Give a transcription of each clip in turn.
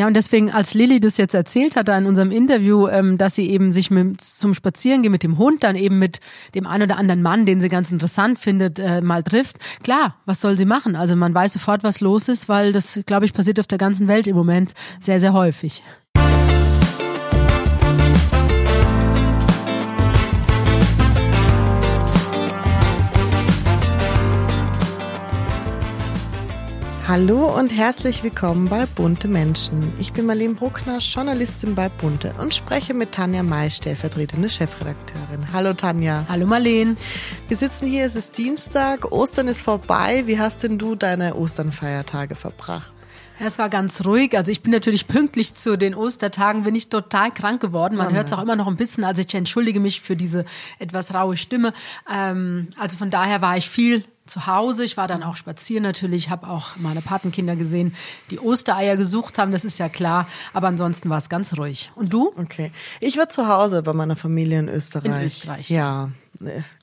Ja, und deswegen, als Lilly das jetzt erzählt hat, da in unserem Interview, ähm, dass sie eben sich mit, zum Spazierengehen mit dem Hund, dann eben mit dem einen oder anderen Mann, den sie ganz interessant findet, äh, mal trifft. Klar, was soll sie machen? Also man weiß sofort, was los ist, weil das, glaube ich, passiert auf der ganzen Welt im Moment sehr, sehr häufig. Hallo und herzlich willkommen bei Bunte Menschen. Ich bin Marlene Bruckner, Journalistin bei Bunte und spreche mit Tanja May, stellvertretende Chefredakteurin. Hallo Tanja. Hallo Marlene. Wir sitzen hier, es ist Dienstag, Ostern ist vorbei. Wie hast denn du deine Osternfeiertage verbracht? Es war ganz ruhig. Also ich bin natürlich pünktlich zu den Ostertagen, bin ich total krank geworden. Man hört es auch immer noch ein bisschen. Also ich entschuldige mich für diese etwas raue Stimme. Ähm, also von daher war ich viel zu Hause. Ich war dann auch spazieren natürlich, habe auch meine Patenkinder gesehen, die Ostereier gesucht haben, das ist ja klar. Aber ansonsten war es ganz ruhig. Und du? Okay. Ich war zu Hause bei meiner Familie in Österreich. In Österreich. Ja.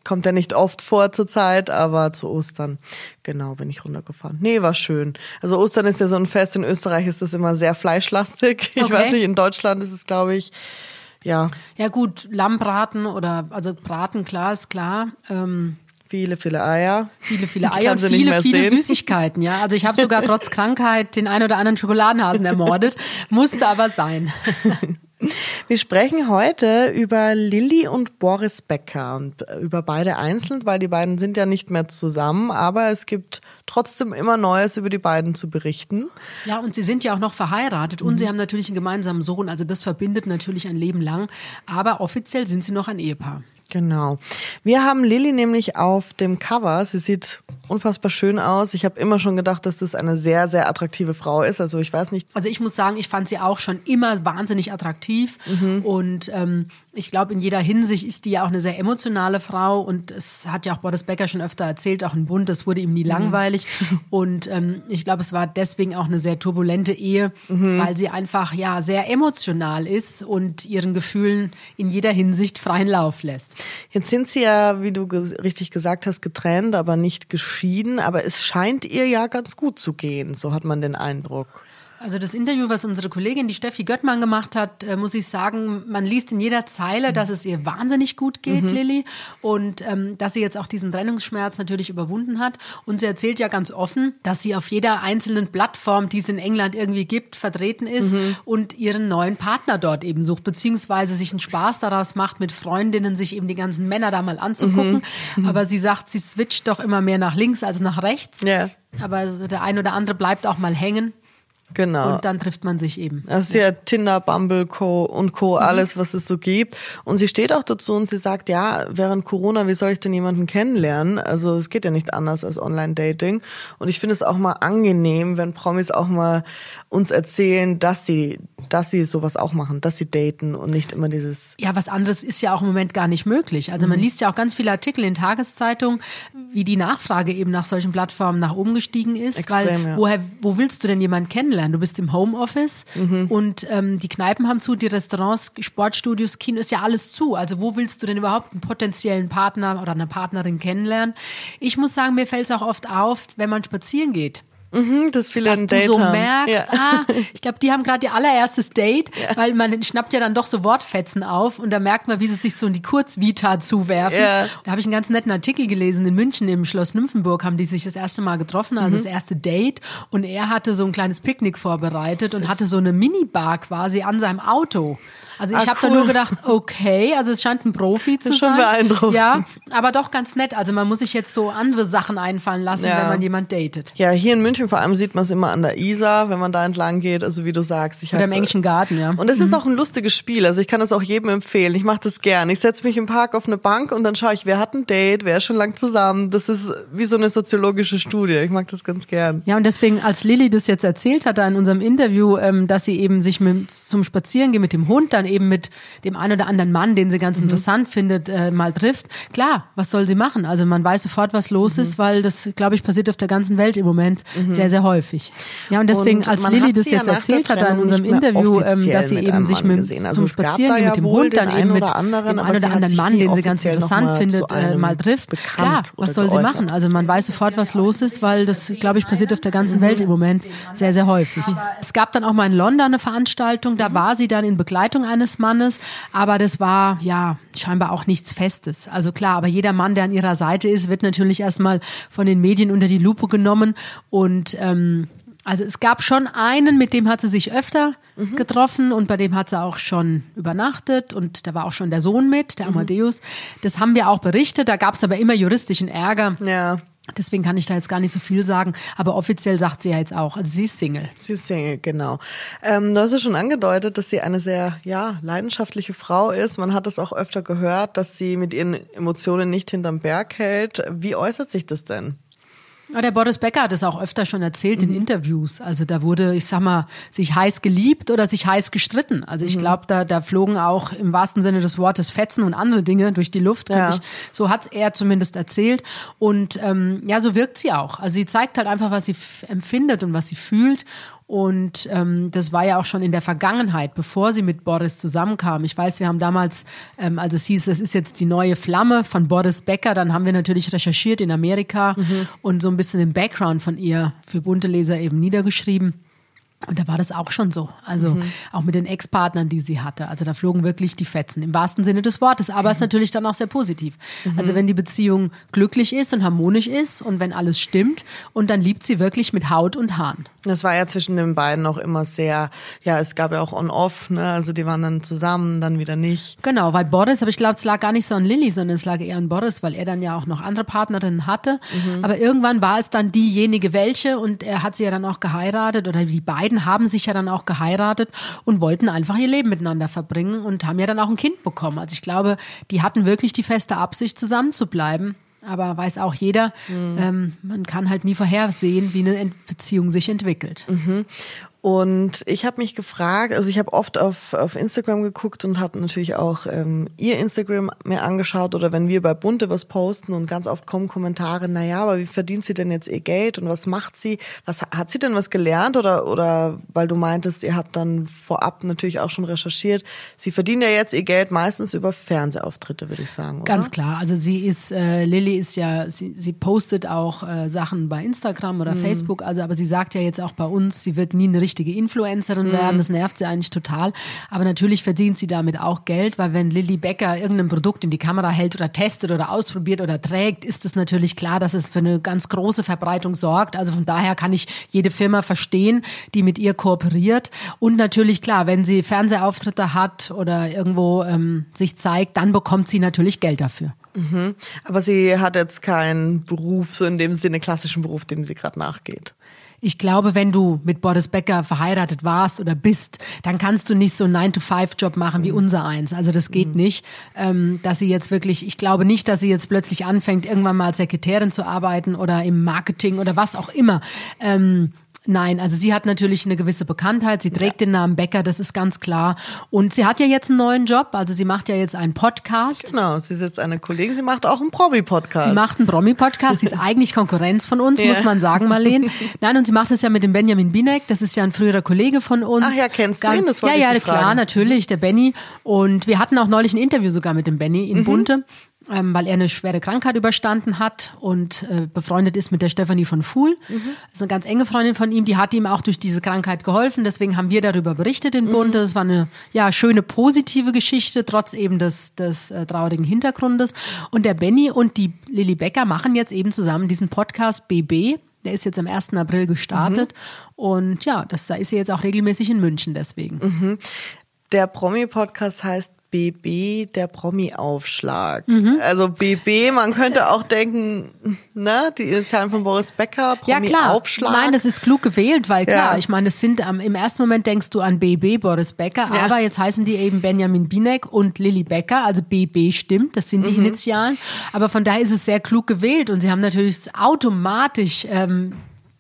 Kommt ja nicht oft vor zur Zeit, aber zu Ostern, genau, bin ich runtergefahren. Nee, war schön. Also Ostern ist ja so ein Fest, in Österreich ist das immer sehr fleischlastig. Ich Okay. weiß nicht, in Deutschland ist es, glaube ich, ja, Ja gut, Lammbraten oder also Braten, klar, ist klar. Ähm, viele, viele Eier. Viele, viele Eier und viele, viele sehen. Süßigkeiten, ja. Also ich habe sogar trotz Krankheit den ein oder anderen Schokoladenhasen ermordet. Musste aber sein. Wir sprechen heute über Lilly und Boris Becker und über beide einzeln, weil die beiden sind ja nicht mehr zusammen, aber es gibt trotzdem immer Neues über die beiden zu berichten. Ja, und sie sind ja auch noch verheiratet und sie haben natürlich einen gemeinsamen Sohn. Also das verbindet natürlich ein Leben lang. Aber offiziell sind sie noch ein Ehepaar. Genau. Wir haben Lilly nämlich auf dem Cover. Sie sieht unfassbar schön aus. Ich habe immer schon gedacht, dass das eine sehr, sehr attraktive Frau ist. Also ich weiß nicht. Also ich muss sagen, ich fand sie auch schon immer wahnsinnig attraktiv und ähm, ich glaube, in jeder Hinsicht ist die ja auch eine sehr emotionale Frau und es hat ja auch Boris Becker schon öfter erzählt, auch in Bund, das wurde ihm nie langweilig und ähm, ich glaube, es war deswegen auch eine sehr turbulente Ehe, weil sie einfach ja sehr emotional ist und ihren Gefühlen in jeder Hinsicht freien Lauf lässt. Jetzt sind sie ja, wie du ge richtig gesagt hast, getrennt, aber nicht geschieden. Aber es scheint ihr ja ganz gut zu gehen. So hat man den Eindruck. Also das Interview, was unsere Kollegin, die Steffi Göttmann gemacht hat, äh, muss ich sagen, man liest in jeder Zeile, dass es ihr wahnsinnig gut geht, Lilly, und ähm, dass sie jetzt auch diesen Trennungsschmerz natürlich überwunden hat. Und sie erzählt ja ganz offen, dass sie auf jeder einzelnen Plattform, die es in England irgendwie gibt, vertreten ist und ihren neuen Partner dort eben sucht, beziehungsweise sich einen Spaß daraus macht, mit Freundinnen sich eben die ganzen Männer da mal anzugucken. Aber sie sagt, sie switcht doch immer mehr nach links als nach rechts. Ja. Aber der ein oder andere bleibt auch mal hängen. Genau. Und dann trifft man sich eben. Das ist ja Tinder, Bumble, Co. und Co. alles, was es so gibt. Und sie steht auch dazu und sie sagt, ja, während Corona, wie soll ich denn jemanden kennenlernen? Also es geht ja nicht anders als Online-Dating. Und ich finde es auch mal angenehm, wenn Promis auch mal uns erzählen, dass sie, dass sie sowas auch machen, dass sie daten und nicht immer dieses Ja, was anderes ist ja auch im Moment gar nicht möglich. Also Mhm. man liest ja auch ganz viele Artikel in Tageszeitungen, wie die Nachfrage eben nach solchen Plattformen nach oben gestiegen ist. Extrem, weil ja. woher, wo willst du denn jemanden kennenlernen? Du bist im Homeoffice Mhm. und ähm, die Kneipen haben zu, die Restaurants, Sportstudios, Kino ist ja alles zu. Also wo willst du denn überhaupt einen potenziellen Partner oder eine Partnerin kennenlernen? Ich muss sagen, mir fällt es auch oft auf, wenn man spazieren geht. Mhm, dass viele dass du Date so haben. merkst, Ja. ah, ich glaube, die haben gerade ihr allererstes Date, weil man schnappt ja dann doch so Wortfetzen auf und da merkt man, wie sie sich so in die Kurzvita zuwerfen. Ja. Da habe ich einen ganz netten Artikel gelesen, in München im Schloss Nymphenburg haben die sich das erste Mal getroffen, also das Mhm. erste Date und er hatte so ein kleines Picknick vorbereitet und hatte so eine Minibar quasi an seinem Auto. Also ich Ah, habe da cool. nur gedacht, okay, also es scheint ein Profi zu ist schon sein. beeindruckend. Ja, aber doch ganz nett. Also man muss sich jetzt so andere Sachen einfallen lassen, Ja. wenn man jemand datet. Ja, hier in München vor allem sieht man es immer an der Isar, wenn man da entlang geht, also wie du sagst. Ich Oder im englischen Garten, ja. Und es ist auch ein lustiges Spiel, also ich kann das auch jedem empfehlen. Ich mache das gern. Ich setze mich im Park auf eine Bank und dann schaue ich, wer hat ein Date, wer ist schon lang zusammen. Das ist wie so eine soziologische Studie. Ich mag das ganz gern. Ja, und deswegen, als Lilly das jetzt erzählt hat, da in unserem Interview, ähm, dass sie eben sich mit, zum Spazierengehen mit dem Hund dann eben mit dem einen oder anderen Mann, den sie ganz mhm. interessant findet, äh, mal trifft, klar, was soll sie machen? Also man weiß sofort, was los mhm. ist, weil das, glaube ich, passiert auf der ganzen Welt im Moment mhm. sehr, sehr häufig. Ja, und deswegen, und als Lilly das jetzt erzählt hat in unserem Interview, ähm, dass sie eben sich mit, also zum Spazierengehen ja mit dem Hund dann eben mit anderen, dem einen oder anderen Mann, den sie ganz interessant findet, äh, mal trifft, klar, was soll sie machen? Also man weiß sofort, was los ist, weil das, glaube ich, passiert auf der ganzen Welt im Moment sehr, sehr häufig. Es gab dann auch mal in London eine Veranstaltung, da war sie dann in Begleitung eines Mannes, aber das war ja scheinbar auch nichts Festes. Also klar, aber jeder Mann, der an ihrer Seite ist, wird natürlich erstmal von den Medien unter die Lupe genommen und ähm, also es gab schon einen, mit dem hat sie sich öfter mhm. getroffen und bei dem hat sie auch schon übernachtet und da war auch schon der Sohn mit, der mhm. Amadeus. Das haben wir auch berichtet, da gab es aber immer juristischen Ärger. Ja. Deswegen kann ich da jetzt gar nicht so viel sagen, aber offiziell sagt sie ja jetzt auch, also sie ist Single. Sie ist Single, genau. Ähm, du hast ja schon angedeutet, dass sie eine sehr ja, leidenschaftliche Frau ist. Man hat es auch öfter gehört, dass sie mit ihren Emotionen nicht hinterm Berg hält. Wie äußert sich das denn? Ja, der Boris Becker hat es auch öfter schon erzählt mhm. in Interviews. Also da wurde, ich sag mal, sich heiß geliebt oder sich heiß gestritten. Also ich mhm. glaube, da, da flogen auch im wahrsten Sinne des Wortes Fetzen und andere Dinge durch die Luft. Ja. Ich, so hat's er zumindest erzählt. Und ähm, ja, so wirkt sie auch. Also sie zeigt halt einfach, was sie empfindet und was sie fühlt. Und ähm, das war ja auch schon in der Vergangenheit, bevor sie mit Boris zusammenkam. Ich weiß, wir haben damals, ähm, als es hieß, das ist jetzt die neue Flamme von Boris Becker, dann haben wir natürlich recherchiert in Amerika mhm. und so ein bisschen den Background von ihr für bunte Leser eben niedergeschrieben. Und da war das auch schon so. Also mhm. auch mit den Ex-Partnern, die sie hatte. Also da flogen wirklich die Fetzen im wahrsten Sinne des Wortes. Aber mhm. ist natürlich dann auch sehr positiv. Mhm. Also wenn die Beziehung glücklich ist und harmonisch ist und wenn alles stimmt und dann liebt sie wirklich mit Haut und Haaren. Das war ja zwischen den beiden auch immer sehr, ja, es gab ja auch on-off, ne? Also die waren dann zusammen, dann wieder nicht. Genau, weil Boris, aber ich glaube, es lag gar nicht so an Lilly, sondern es lag eher an Boris, weil er dann ja auch noch andere Partnerinnen hatte. Mhm. Aber irgendwann war es dann diejenige welche und er hat sie ja dann auch geheiratet oder die beiden beiden haben sich ja dann auch geheiratet und wollten einfach ihr Leben miteinander verbringen und haben ja dann auch ein Kind bekommen. Also ich glaube, die hatten wirklich die feste Absicht, zusammen zu bleiben. Aber weiß auch jeder, mhm. ähm, man kann halt nie vorhersehen, wie eine Beziehung sich entwickelt. Mhm. Und ich habe mich gefragt, also ich habe oft auf, auf Instagram geguckt und habe natürlich auch ähm, ihr Instagram mir angeschaut oder wenn wir bei Bunte was posten und ganz oft kommen Kommentare, naja, aber wie verdient sie denn jetzt ihr Geld und was macht sie? Was hat sie denn was gelernt oder oder weil du meintest, ihr habt dann vorab natürlich auch schon recherchiert, sie verdient ja jetzt ihr Geld meistens über Fernsehauftritte, würde ich sagen. Oder? Ganz klar, also sie ist äh, Lilly ist ja sie, sie postet auch äh, Sachen bei Instagram oder mhm. Facebook, also aber sie sagt ja jetzt auch bei uns, sie wird nie eine richtige Influencerin werden. Mhm. Das nervt sie eigentlich total. Aber natürlich verdient sie damit auch Geld, weil wenn Lilly Becker irgendein Produkt in die Kamera hält oder testet oder ausprobiert oder trägt, ist es natürlich klar, dass es für eine ganz große Verbreitung sorgt. Also von daher kann ich jede Firma verstehen, die mit ihr kooperiert. Und natürlich klar, wenn sie Fernsehauftritte hat oder irgendwo ähm, sich zeigt, dann bekommt sie natürlich Geld dafür. Mhm. Aber sie hat jetzt keinen Beruf, so in dem Sinne klassischen Beruf, dem sie gerade nachgeht. Ich glaube, wenn du mit Boris Becker verheiratet warst oder bist, dann kannst du nicht so einen 9-to-5-Job machen wie mhm. unser eins. Also das geht mhm. nicht. Ähm, dass sie jetzt wirklich, ich glaube nicht, dass sie jetzt plötzlich anfängt, irgendwann mal als Sekretärin zu arbeiten oder im Marketing oder was auch immer. Ähm, Nein, also sie hat natürlich eine gewisse Bekanntheit. Sie trägt ja. den Namen Becker, das ist ganz klar. Und sie hat ja jetzt einen neuen Job. Also sie macht ja jetzt einen Podcast. Genau, sie ist jetzt eine Kollegin. Sie macht auch einen Promi-Podcast. Sie macht einen Promi-Podcast. Sie ist eigentlich Konkurrenz von uns, ja. muss man sagen, Marlene. Nein, und sie macht es ja mit dem Benjamin Binek. Das ist ja ein früherer Kollege von uns. Ach ja, kennst du ihn? Das ja, ja, klar, natürlich, der Benny. Und wir hatten auch neulich ein Interview sogar mit dem Benny in mhm. Bunte ähm, weil er eine schwere Krankheit überstanden hat und äh, befreundet ist mit der Stefanie von Fuhl. Mhm. Das ist eine ganz enge Freundin von ihm, die hat ihm auch durch diese Krankheit geholfen. Deswegen haben wir darüber berichtet in Bund. Mhm. Das war eine ja, schöne, positive Geschichte, trotz eben des, des äh, traurigen Hintergrundes. Und der Benny und die Lilly Becker machen jetzt eben zusammen diesen Podcast BB. Der ist jetzt am 1. April gestartet. Mhm. Und ja, das, da ist sie jetzt auch regelmäßig in München deswegen. Mhm. Der Promi-Podcast heißt BB, der Promi-Aufschlag. Mhm. Also BB, man könnte auch denken, ne, die Initialen von Boris Becker, Promi-Aufschlag. Ja, Nein, das ist klug gewählt, weil klar, ja. ich meine, es sind im ersten Moment denkst du an BB, Boris Becker, ja. aber jetzt heißen die eben Benjamin Binek und Lilly Becker, also BB stimmt, das sind die mhm. Initialen. Aber von daher ist es sehr klug gewählt und sie haben natürlich automatisch ähm,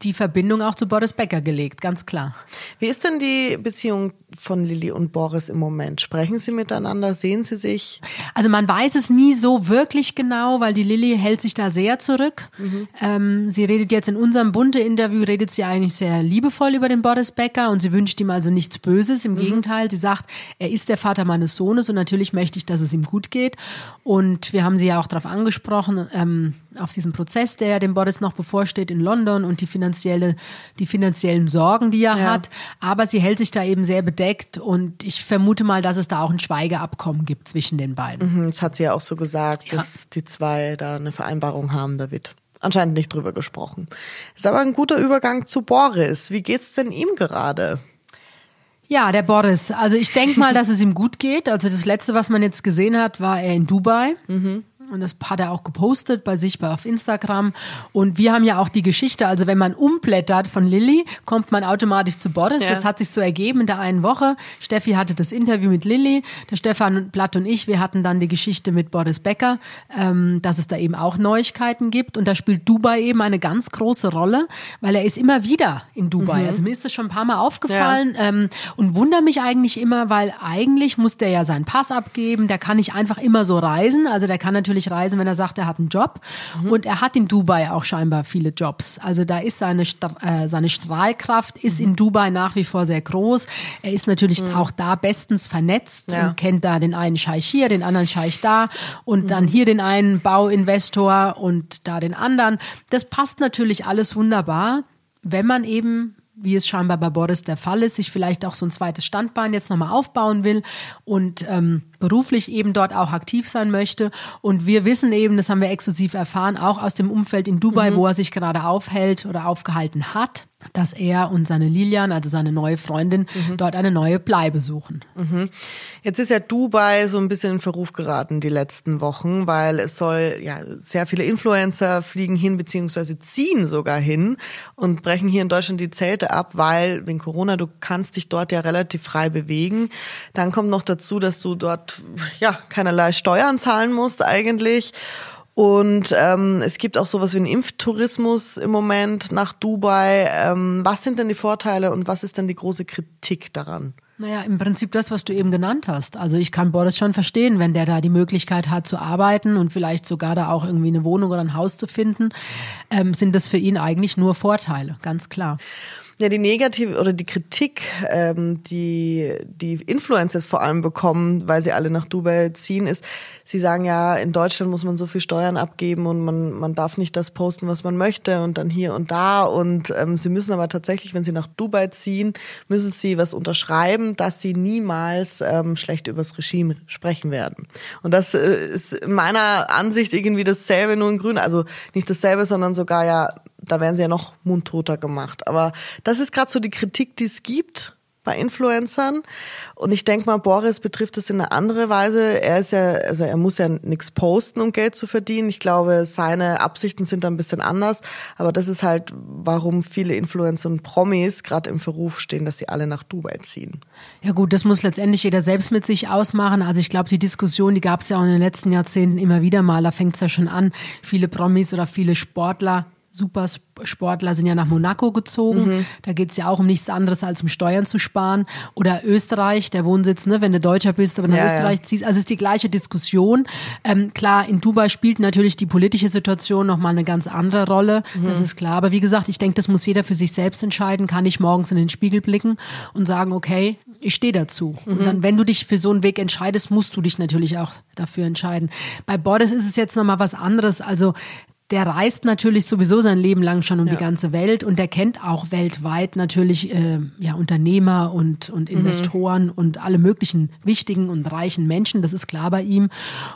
die Verbindung auch zu Boris Becker gelegt, ganz klar. Wie ist denn die Beziehung von Lilly und Boris im Moment? Sprechen Sie miteinander? Sehen Sie sich? Also man weiß es nie so wirklich genau, weil die Lilly hält sich da sehr zurück. Mhm. Ähm, sie redet jetzt in unserem Bunte-Interview, redet sie eigentlich sehr liebevoll über den Boris Becker und sie wünscht ihm also nichts Böses. Im mhm. Gegenteil, sie sagt, er ist der Vater meines Sohnes und natürlich möchte ich, dass es ihm gut geht. Und wir haben sie ja auch darauf angesprochen, ähm, auf diesen Prozess, der dem Boris noch bevorsteht in London und die finanzielle, die finanziellen Sorgen, die er ja. hat. Aber sie hält sich da eben sehr bedeckt und ich vermute mal, dass es da auch ein Schweigeabkommen gibt zwischen den beiden. Mhm, das hat sie ja auch so gesagt, ja. dass die zwei da eine Vereinbarung haben, da wird anscheinend nicht drüber gesprochen. Ist aber ein guter Übergang zu Boris. Wie geht's denn ihm gerade? Ja, der Boris. Also ich denke mal, dass es ihm gut geht. Also das letzte, was man jetzt gesehen hat, war er in Dubai. Mhm. Und das hat er auch gepostet bei sich bei auf Instagram. Und wir haben ja auch die Geschichte, also wenn man umblättert von Lilly, kommt man automatisch zu Boris. Ja. Das hat sich so ergeben in der einen Woche. Steffi hatte das Interview mit Lilly, der Stefan Blatt und ich, wir hatten dann die Geschichte mit Boris Becker, ähm, dass es da eben auch Neuigkeiten gibt. Und da spielt Dubai eben eine ganz große Rolle, weil er ist immer wieder in Dubai. Mhm. Also mir ist das schon ein paar Mal aufgefallen ja. ähm, und wundere mich eigentlich immer, weil eigentlich muss der ja seinen Pass abgeben, der kann nicht einfach immer so reisen. Also der kann natürlich natürlich reisen, wenn er sagt, er hat einen Job. Mhm. Und er hat in Dubai auch scheinbar viele Jobs. Also da ist seine, äh, seine Strahlkraft ist mhm. in Dubai nach wie vor sehr groß. Er ist natürlich mhm. auch da bestens vernetzt ja. und kennt da den einen Scheich hier, den anderen Scheich da und dann mhm. hier den einen Bauinvestor und da den anderen. Das passt natürlich alles wunderbar, wenn man eben wie es scheinbar bei Boris der Fall ist, sich vielleicht auch so ein zweites Standbein jetzt nochmal aufbauen will und ähm, beruflich eben dort auch aktiv sein möchte. Und wir wissen eben, das haben wir exklusiv erfahren, auch aus dem Umfeld in Dubai, mhm. wo er sich gerade aufhält oder aufgehalten hat, dass er und seine Lilian, also seine neue Freundin, mhm. dort eine neue Bleibe suchen. Mhm. Jetzt ist ja Dubai so ein bisschen in Verruf geraten die letzten Wochen, weil es soll ja sehr viele Influencer fliegen hin beziehungsweise ziehen sogar hin und brechen hier in Deutschland die Zelte ab, weil wegen Corona du kannst dich dort ja relativ frei bewegen. Dann kommt noch dazu, dass du dort ja keinerlei Steuern zahlen musst eigentlich. Und ähm, es gibt auch sowas wie einen Impftourismus im Moment nach Dubai. Ähm, was sind denn die Vorteile und was ist denn die große Kritik daran? Naja, im Prinzip das, was du eben genannt hast. Also ich kann Boris schon verstehen, wenn der da die Möglichkeit hat zu arbeiten und vielleicht sogar da auch irgendwie eine Wohnung oder ein Haus zu finden, ähm, sind das für ihn eigentlich nur Vorteile, ganz klar. Ja, die negative oder die Kritik, ähm, die die Influencers vor allem bekommen, weil sie alle nach Dubai ziehen, ist, sie sagen ja, in Deutschland muss man so viel Steuern abgeben und man, man darf nicht das posten, was man möchte und dann hier und da. Und ähm, sie müssen aber tatsächlich, wenn sie nach Dubai ziehen, müssen sie was unterschreiben, dass sie niemals ähm, schlecht übers Regime sprechen werden. Und das äh, ist in meiner Ansicht irgendwie dasselbe, nur in Grün. Also nicht dasselbe, sondern sogar ja da werden sie ja noch mundtoter gemacht. Aber das ist gerade so die Kritik, die es gibt bei Influencern. Und ich denke mal, Boris betrifft das in eine andere Weise. Er ist ja, also er muss ja nichts posten, um Geld zu verdienen. Ich glaube, seine Absichten sind da ein bisschen anders. Aber das ist halt, warum viele Influencer und Promis gerade im Verruf stehen, dass sie alle nach Dubai ziehen. Ja gut, das muss letztendlich jeder selbst mit sich ausmachen. Also ich glaube, die Diskussion, die gab es ja auch in den letzten Jahrzehnten immer wieder mal. Da fängt es ja schon an. Viele Promis oder viele Sportler Supersportler sind ja nach Monaco gezogen. Mhm. Da geht es ja auch um nichts anderes als um Steuern zu sparen. Oder Österreich, der Wohnsitz, ne, wenn du Deutscher bist, aber nach ja, Österreich ja. ziehst. Also es ist die gleiche Diskussion. Ähm, klar, in Dubai spielt natürlich die politische Situation nochmal eine ganz andere Rolle. Mhm. Das ist klar. Aber wie gesagt, ich denke, das muss jeder für sich selbst entscheiden. Kann ich morgens in den Spiegel blicken und sagen, okay, ich stehe dazu. Mhm. Und dann, wenn du dich für so einen Weg entscheidest, musst du dich natürlich auch dafür entscheiden. Bei Boris ist es jetzt nochmal was anderes. Also der reist natürlich sowieso sein Leben lang schon um ja. die ganze Welt und der kennt auch weltweit natürlich äh, ja, Unternehmer und, und mhm. Investoren mhm. und alle möglichen wichtigen und reichen Menschen, das ist klar bei ihm.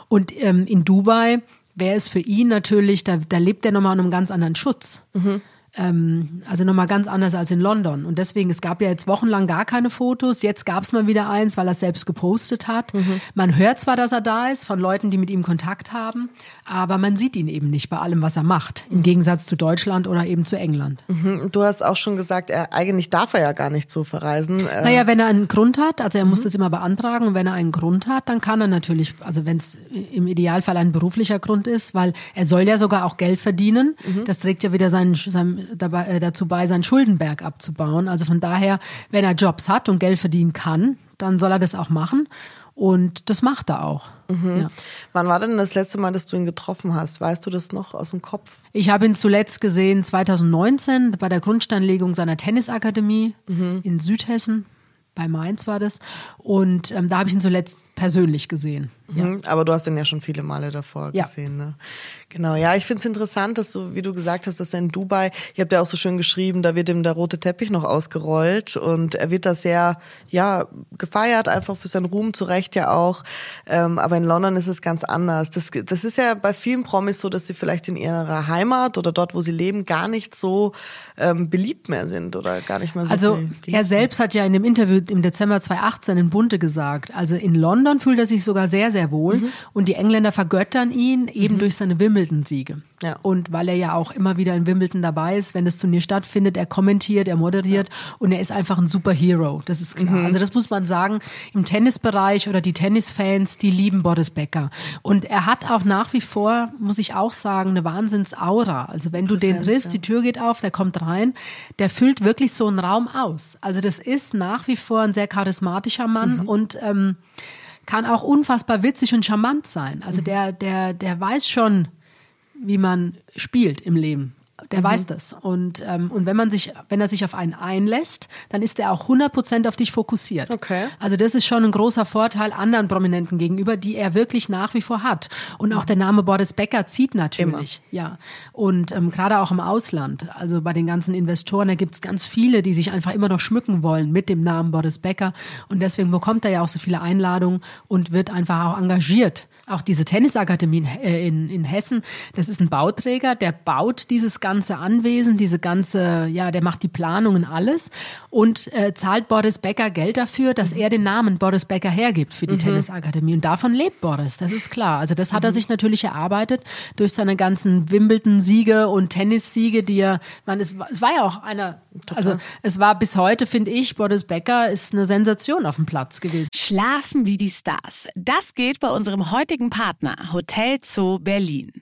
Und ähm, in Dubai wäre es für ihn natürlich, da, da lebt er nochmal in einem ganz anderen Schutz. Mhm. Ähm, also nochmal ganz anders als in London. Und deswegen, es gab ja jetzt wochenlang gar keine Fotos. Jetzt gab es mal wieder eins, weil er es selbst gepostet hat. Mhm. Man hört zwar, dass er da ist, von Leuten, die mit ihm Kontakt haben, aber man sieht ihn eben nicht bei allem, was er macht. Im Gegensatz zu Deutschland oder eben zu England. Mhm. Du hast auch schon gesagt, er, eigentlich darf er ja gar nicht so verreisen. Ähm, naja, wenn er einen Grund hat, also er muss mhm. das immer beantragen und wenn er einen Grund hat, dann kann er natürlich, also wenn es im Idealfall ein beruflicher Grund ist, weil er soll ja sogar auch Geld verdienen. Mhm. Das trägt ja wieder seinen, seinen dabei, äh, dazu bei, seinen Schuldenberg abzubauen. Also von daher, wenn er Jobs hat und Geld verdienen kann, dann soll er das auch machen. Und das macht er auch. Mhm. Ja. Wann war denn das letzte Mal, dass du ihn getroffen hast? Weißt du das noch aus dem Kopf? Ich habe ihn zuletzt gesehen 2019 bei der Grundsteinlegung seiner Tennisakademie mhm. in Südhessen. Bei Mainz war das. Und ähm, da habe ich ihn zuletzt persönlich gesehen. Mhm, ja. Aber du hast ihn ja schon viele Male davor ja. gesehen. Ne? Genau, ja, ich finde es interessant, dass du, wie du gesagt hast, dass er in Dubai, ihr habt ja auch so schön geschrieben, da wird ihm der rote Teppich noch ausgerollt und er wird da sehr, ja, gefeiert, einfach für seinen Ruhm, zu Recht ja auch. Ähm, aber in London ist es ganz anders. Das, das ist ja bei vielen Promis so, dass sie vielleicht in ihrer Heimat oder dort, wo sie leben, gar nicht so ähm, beliebt mehr sind oder gar nicht mehr so. Also er selbst hat ja in dem Interview im Dezember 2018 in Bunte gesagt, also in London fühlt er sich sogar sehr, sehr wohl mhm. und die Engländer vergöttern ihn eben mhm. durch seine Wimbledon-Siege. Ja. Und weil er ja auch immer wieder in Wimbledon dabei ist, wenn das Turnier stattfindet, er kommentiert, er moderiert ja. und er ist einfach ein Superhero, das ist klar. Mhm. Also das muss man sagen, im Tennisbereich oder die Tennisfans, die lieben Boris Becker. Und er hat auch nach wie vor, muss ich auch sagen, eine Wahnsinnsaura. Also wenn du den riffst, ja. die Tür geht auf, der kommt rein, der füllt wirklich so einen Raum aus. Also das ist nach wie vor ein sehr charismatischer Mann mhm. und ähm, kann auch unfassbar witzig und charmant sein. Also mhm. der, der, der weiß schon, wie man spielt im Leben. Der mhm. weiß das. Und, ähm, und wenn man sich, wenn er sich auf einen einlässt, dann ist er auch 100% auf dich fokussiert. Okay. Also das ist schon ein großer Vorteil anderen Prominenten gegenüber, die er wirklich nach wie vor hat. Und auch der Name Boris Becker zieht natürlich. Immer. Ja. Und ähm, gerade auch im Ausland, also bei den ganzen Investoren, da gibt es ganz viele, die sich einfach immer noch schmücken wollen mit dem Namen Boris Becker. Und deswegen bekommt er ja auch so viele Einladungen und wird einfach auch engagiert auch diese Tennisakademie in, äh, in, in Hessen, das ist ein Bauträger, der baut dieses ganze Anwesen, diese ganze, ja, der macht die Planungen alles und äh, zahlt Boris Becker Geld dafür, dass er den Namen Boris Becker hergibt für die mhm. Tennisakademie. Und davon lebt Boris, das ist klar. Also das hat mhm. er sich natürlich erarbeitet durch seine ganzen Wimbledon-Siege und Tennissiege, die er, man, es, es war ja auch einer, also es war bis heute, finde ich, Boris Becker ist eine Sensation auf dem Platz gewesen. Schlafen wie die Stars. Das geht bei unserem heutigen heutigen Partner Hotel Zoo Berlin.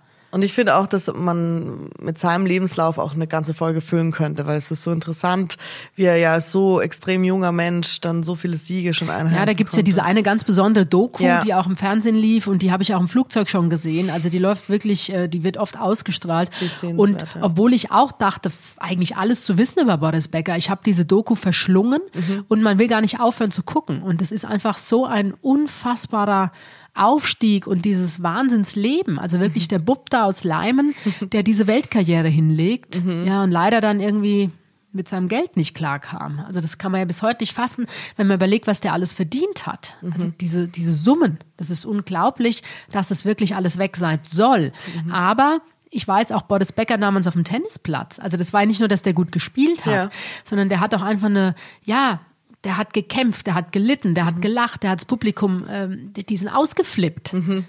Und ich finde auch, dass man mit seinem Lebenslauf auch eine ganze Folge füllen könnte, weil es ist so interessant, wie er ja als so extrem junger Mensch dann so viele Siege schon einheimsen Ja, da gibt's konnte. ja diese eine ganz besondere Doku, ja. die auch im Fernsehen lief und die habe ich auch im Flugzeug schon gesehen. Also die läuft wirklich, äh, die wird oft ausgestrahlt. Und obwohl ich auch dachte, eigentlich alles zu wissen über Boris Becker, ich habe diese Doku verschlungen mhm. und man will gar nicht aufhören zu gucken. Und es ist einfach so ein unfassbarer Aufstieg und dieses Wahnsinnsleben, also wirklich der Bub da aus Leimen, der diese Weltkarriere hinlegt, mhm. ja, und leider dann irgendwie mit seinem Geld nicht klarkam. Also das kann man ja bis heute nicht fassen, wenn man überlegt, was der alles verdient hat. Mhm. Also diese, diese Summen, das ist unglaublich, dass das wirklich alles weg sein soll. Mhm. Aber ich weiß auch, Boris Becker damals auf dem Tennisplatz. Also das war ja nicht nur, dass der gut gespielt hat, ja. sondern der hat auch einfach eine, ja, der hat gekämpft, der hat gelitten, der hat mhm. gelacht, der hat das Publikum, ähm, die sind ausgeflippt. Mhm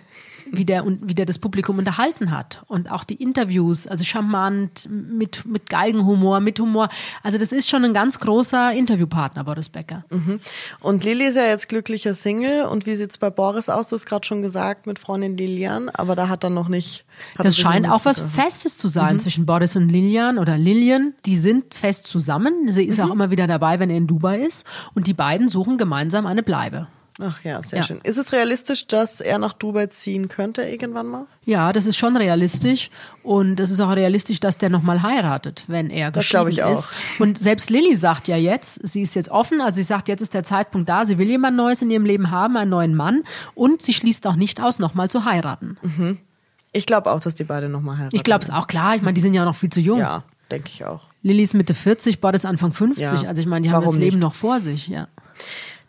wie der, wie der das Publikum unterhalten hat. Und auch die Interviews, also charmant, mit, mit Geigenhumor, mit Humor. Also das ist schon ein ganz großer Interviewpartner, Boris Becker. Mhm. Und Lilly ist ja jetzt glücklicher Single. Und wie sieht's bei Boris aus? Du hast gerade schon gesagt, mit Freundin Lilian, aber da hat er noch nicht. Das scheint auch was Festes zu sein mhm. zwischen Boris und Lilian oder Lilian. Die sind fest zusammen. Sie ist mhm. auch immer wieder dabei, wenn er in Dubai ist. Und die beiden suchen gemeinsam eine Bleibe. Ach ja, sehr Ja. schön. Ist es realistisch, dass er nach Dubai ziehen könnte irgendwann mal? Ja, das ist schon realistisch und es ist auch realistisch, dass der nochmal heiratet, wenn er Das glaube geschieden ich auch. ist. Und selbst Lilly sagt ja jetzt, sie ist jetzt offen, also sie sagt, jetzt ist der Zeitpunkt da, sie will jemand Neues in ihrem Leben haben, einen neuen Mann und sie schließt auch nicht aus, nochmal zu heiraten. Ich glaube auch, dass die beiden nochmal heiraten. Ich glaube es auch, klar, ich meine, die sind ja noch viel zu jung. Ja, denke ich auch. Lilly ist Mitte 40, Boris ist Anfang 50, Ja, also ich meine, die haben warum das Leben nicht? noch vor sich, ja.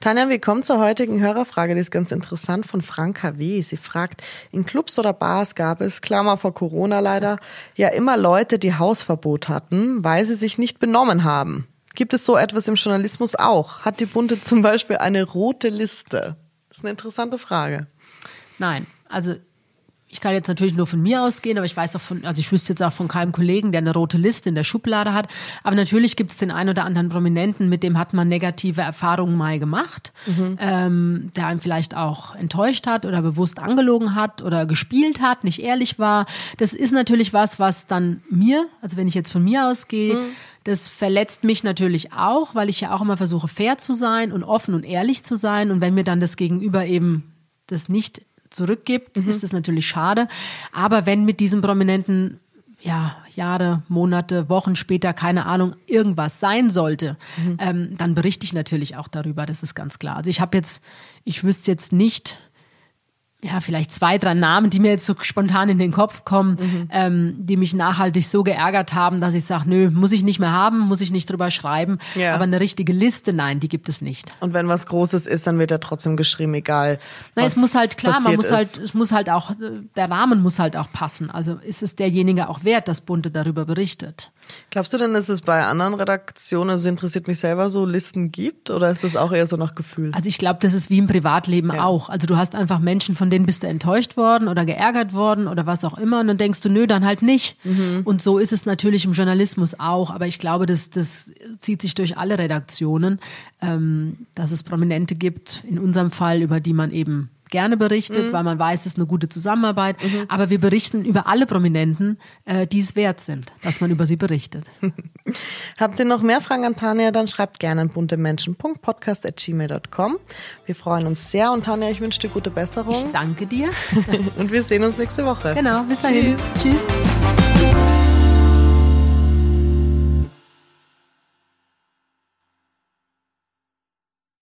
Tanja, wir kommen zur heutigen Hörerfrage, die ist ganz interessant von Frank KW. Sie fragt, in Clubs oder Bars gab es, Klammer vor Corona leider, ja immer Leute, die Hausverbot hatten, weil sie sich nicht benommen haben. Gibt es so etwas im Journalismus auch? Hat die Bunte zum Beispiel eine rote Liste? Das ist eine interessante Frage. Nein, also ich kann jetzt natürlich nur von mir ausgehen, aber ich weiß auch von, also ich wüsste jetzt auch von keinem Kollegen, der eine rote Liste in der Schublade hat. Aber natürlich gibt es den einen oder anderen Prominenten, mit dem hat man negative Erfahrungen mal gemacht, ähm, der einem vielleicht auch enttäuscht hat oder bewusst angelogen hat oder gespielt hat, nicht ehrlich war. Das ist natürlich was, was dann mir, also wenn ich jetzt von mir ausgehe, das verletzt mich natürlich auch, weil ich ja auch immer versuche, fair zu sein und offen und ehrlich zu sein. Und wenn mir dann das Gegenüber eben das nicht zurückgibt, ist das natürlich schade. Aber wenn mit diesem Prominenten ja, Jahre, Monate, Wochen später, keine Ahnung, irgendwas sein sollte, ähm, dann berichte ich natürlich auch darüber, das ist ganz klar. Also ich habe jetzt, ich wüsste jetzt nicht, ja, vielleicht zwei, drei Namen, die mir jetzt so spontan in den Kopf kommen, ähm, die mich nachhaltig so geärgert haben, dass ich sage, nö, muss ich nicht mehr haben, muss ich nicht drüber schreiben. Ja. Aber eine richtige Liste, nein, die gibt es nicht. Und wenn was Großes ist, dann wird ja trotzdem geschrieben, egal. Nein, es muss halt klar, man muss ist. halt, es muss halt auch, äh, der Rahmen muss halt auch passen. Also ist es derjenige auch wert, dass Bunte darüber berichtet? Glaubst du denn, dass es bei anderen Redaktionen, also interessiert mich selber, so Listen gibt? Oder ist es auch eher so nach Gefühl? Also ich glaube, das ist wie im Privatleben Ja. auch. Also du hast einfach Menschen, von denen bist du enttäuscht worden oder geärgert worden oder was auch immer und dann denkst du, nö, dann halt nicht. Und so ist es natürlich im Journalismus auch. Aber ich glaube, das, das zieht sich durch alle Redaktionen, ähm, dass es Prominente gibt, in unserem Fall, über die man eben gerne berichtet, weil man weiß, es ist eine gute Zusammenarbeit. Aber wir berichten über alle Prominenten, äh, die es wert sind, dass man über sie berichtet. Habt ihr noch mehr Fragen an Tanja, dann schreibt gerne an buntemenschen.podcast.gmail.com. Wir freuen uns sehr und Tanja, ich wünsche dir gute Besserung Ich danke dir. und wir sehen uns nächste Woche. Genau, bis dahin. Tschüss. Tschüss.